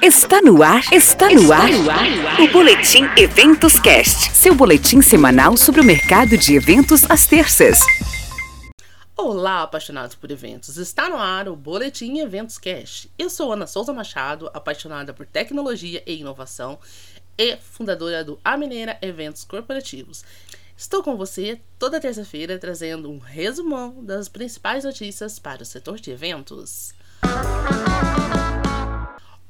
Está no ar, está no ar, o Boletim Eventos Cast, seu boletim semanal sobre o mercado de eventos às terças. Olá, apaixonados por eventos. Está no ar o Boletim Eventos Cast. Eu sou Ana Souza Machado, apaixonada por tecnologia e inovação e fundadora do A Mineira Eventos Corporativos. Estou com você toda terça-feira trazendo um resumão das principais notícias para o setor de eventos.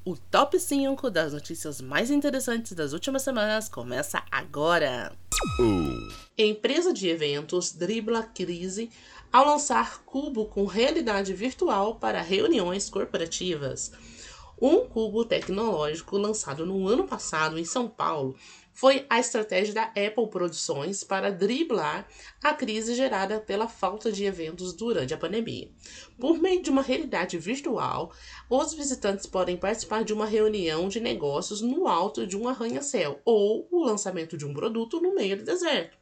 O top 5 das notícias mais interessantes das últimas semanas começa agora. Uh. Empresa de eventos dribla crise ao lançar cubo com realidade virtual para reuniões corporativas. Um cubo tecnológico lançado no ano passado em São Paulo foi a estratégia da Apple Produções para driblar a crise gerada pela falta de eventos durante a pandemia. Por meio de uma realidade virtual, os visitantes podem participar de uma reunião de negócios no alto de um arranha-céu ou o lançamento de um produto no meio do deserto.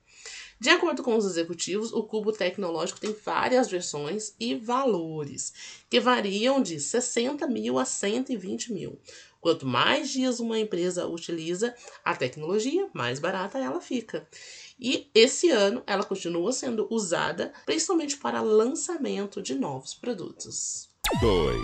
De acordo com os executivos, o cubo tecnológico tem várias versões e valores, que variam de 60 mil a 120 mil. Quanto mais dias uma empresa utiliza a tecnologia, mais barata ela fica. E esse ano ela continua sendo usada principalmente para lançamento de novos produtos. 2.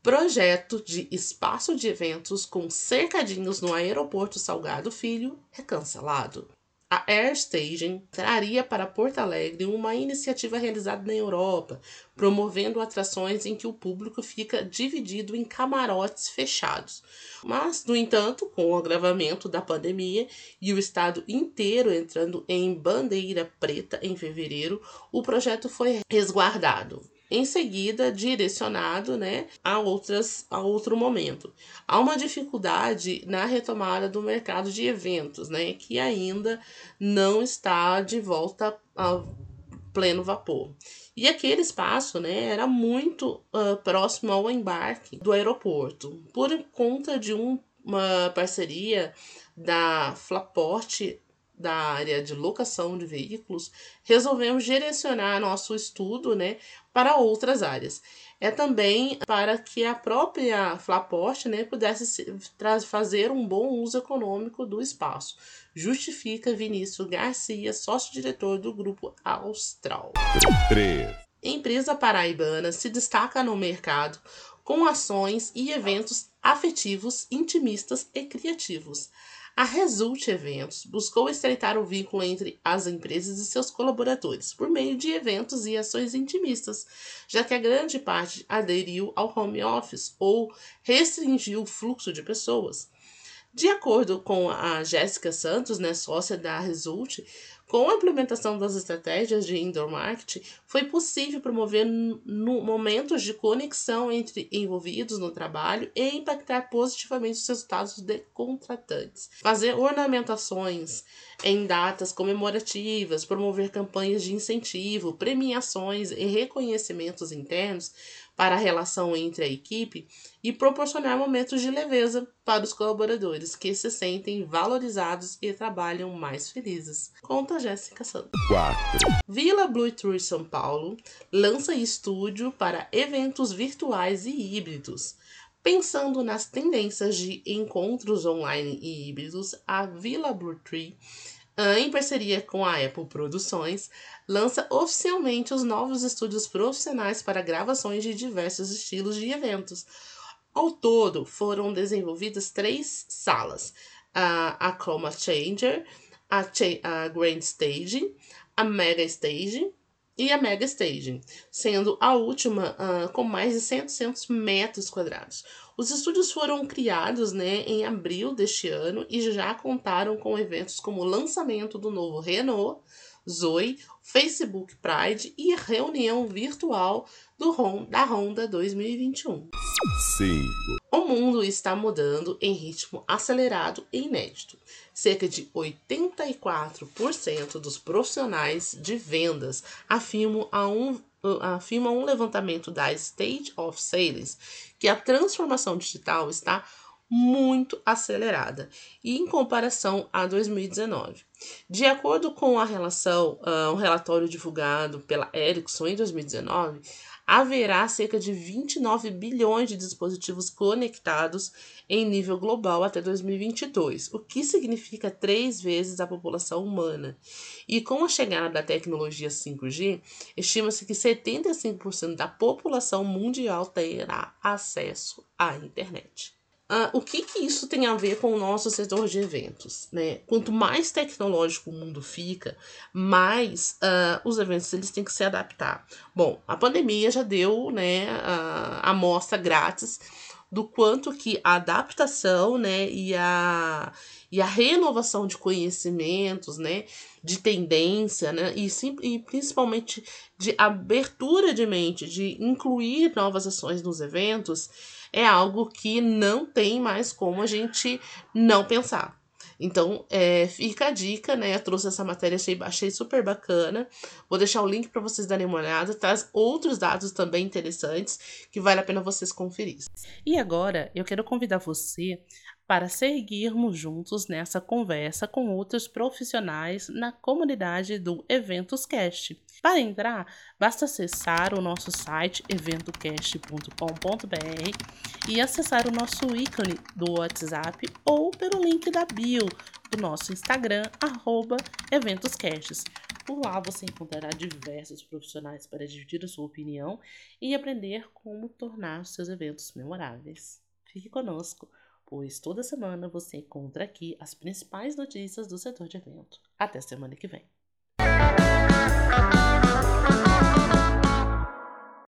Projeto de espaço de eventos com cercadinhos no aeroporto Salgado Filho é cancelado a AirStation traria para Porto Alegre uma iniciativa realizada na Europa, promovendo atrações em que o público fica dividido em camarotes fechados. Mas, no entanto, com o agravamento da pandemia e o estado inteiro entrando em bandeira preta em fevereiro, o projeto foi resguardado em seguida direcionado né, a, outras, a outro momento. Há uma dificuldade na retomada do mercado de eventos, né, que ainda não está de volta a pleno vapor. E aquele espaço né, era muito uh, próximo ao embarque do aeroporto, por conta de um, uma parceria da Flaport da área de locação de veículos, resolvemos direcionar nosso estudo né, para outras áreas. É também para que a própria Flaport né, pudesse fazer um bom uso econômico do espaço. Justifica Vinícius Garcia, sócio-diretor do Grupo Austral. 3. Empresa paraibana se destaca no mercado com ações e eventos afetivos, intimistas e criativos. A Result Eventos buscou estreitar o vínculo entre as empresas e seus colaboradores por meio de eventos e ações intimistas, já que a grande parte aderiu ao home office ou restringiu o fluxo de pessoas. De acordo com a Jéssica Santos, né, sócia da Result, com a implementação das estratégias de indoor marketing, foi possível promover momentos de conexão entre envolvidos no trabalho e impactar positivamente os resultados de contratantes. Fazer ornamentações em datas comemorativas, promover campanhas de incentivo, premiações e reconhecimentos internos para a relação entre a equipe e proporcionar momentos de leveza para os colaboradores que se sentem valorizados e trabalham mais felizes. Conta Jéssica Santos. 4. Vila Blue Tour São Paulo lança estúdio para eventos virtuais e híbridos. Pensando nas tendências de encontros online e híbridos, a Vila Blue Tree em parceria com a Apple Produções, lança oficialmente os novos estúdios profissionais para gravações de diversos estilos de eventos. Ao todo, foram desenvolvidas três salas: a, a Chroma Changer, a, a Grand Stage, a Mega Stage e a Mega Stage, sendo a última uh, com mais de 700 metros quadrados. Os estúdios foram criados né, em abril deste ano e já contaram com eventos como o lançamento do novo Renault, Zoe, Facebook Pride e reunião virtual do da Honda 2021. Sim. O mundo está mudando em ritmo acelerado e inédito. Cerca de 84% dos profissionais de vendas afirmam a um afirma um levantamento da State of Sales que a transformação digital está muito acelerada e em comparação a 2019. De acordo com a relação, uh, um relatório divulgado pela Ericsson em 2019, haverá cerca de 29 bilhões de dispositivos conectados em nível global até 2022, o que significa três vezes a população humana. E com a chegada da tecnologia 5G, estima-se que 75% da população mundial terá acesso à internet. Uh, o que, que isso tem a ver com o nosso setor de eventos? Né? Quanto mais tecnológico o mundo fica, mais uh, os eventos eles têm que se adaptar. Bom, a pandemia já deu né, a amostra grátis do quanto que a adaptação né, e, a, e a renovação de conhecimentos, né, de tendência, né, e, sim, e principalmente de abertura de mente, de incluir novas ações nos eventos, é algo que não tem mais como a gente não pensar. Então, é, fica a dica, né? Eu trouxe essa matéria, achei, achei super bacana. Vou deixar o link para vocês darem uma olhada. Traz outros dados também interessantes que vale a pena vocês conferir. E agora, eu quero convidar você para seguirmos juntos nessa conversa com outros profissionais na comunidade do Eventos Cast. Para entrar, basta acessar o nosso site eventocast.com.br e acessar o nosso ícone do WhatsApp ou pelo link da bio do nosso Instagram, arroba eventoscasts. Por lá você encontrará diversos profissionais para dividir a sua opinião e aprender como tornar seus eventos memoráveis. Fique conosco! pois toda semana você encontra aqui as principais notícias do setor de evento. Até semana que vem.